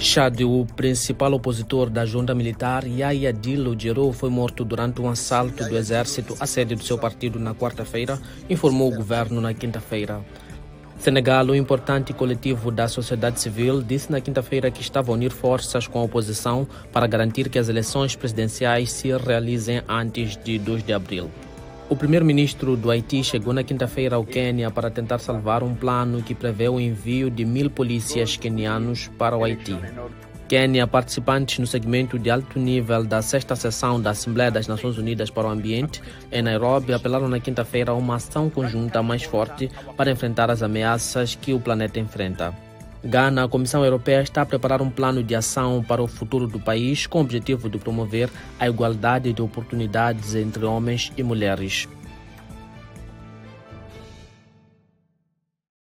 Chad, o principal opositor da junta militar, Yahya Dilo Djero, foi morto durante um assalto do exército à sede do seu partido na quarta-feira, informou o governo na quinta-feira. Senegal, um importante coletivo da sociedade civil, disse na quinta-feira que estava a unir forças com a oposição para garantir que as eleições presidenciais se realizem antes de 2 de abril. O primeiro-ministro do Haiti chegou na quinta-feira ao Quênia para tentar salvar um plano que prevê o envio de mil polícias quenianos para o Haiti. Quênia, participantes no segmento de alto nível da sexta sessão da Assembleia das Nações Unidas para o Ambiente, em Nairobi, apelaram na quinta-feira a uma ação conjunta mais forte para enfrentar as ameaças que o planeta enfrenta. Gana, a Comissão Europeia está a preparar um plano de ação para o futuro do país com o objetivo de promover a igualdade de oportunidades entre homens e mulheres.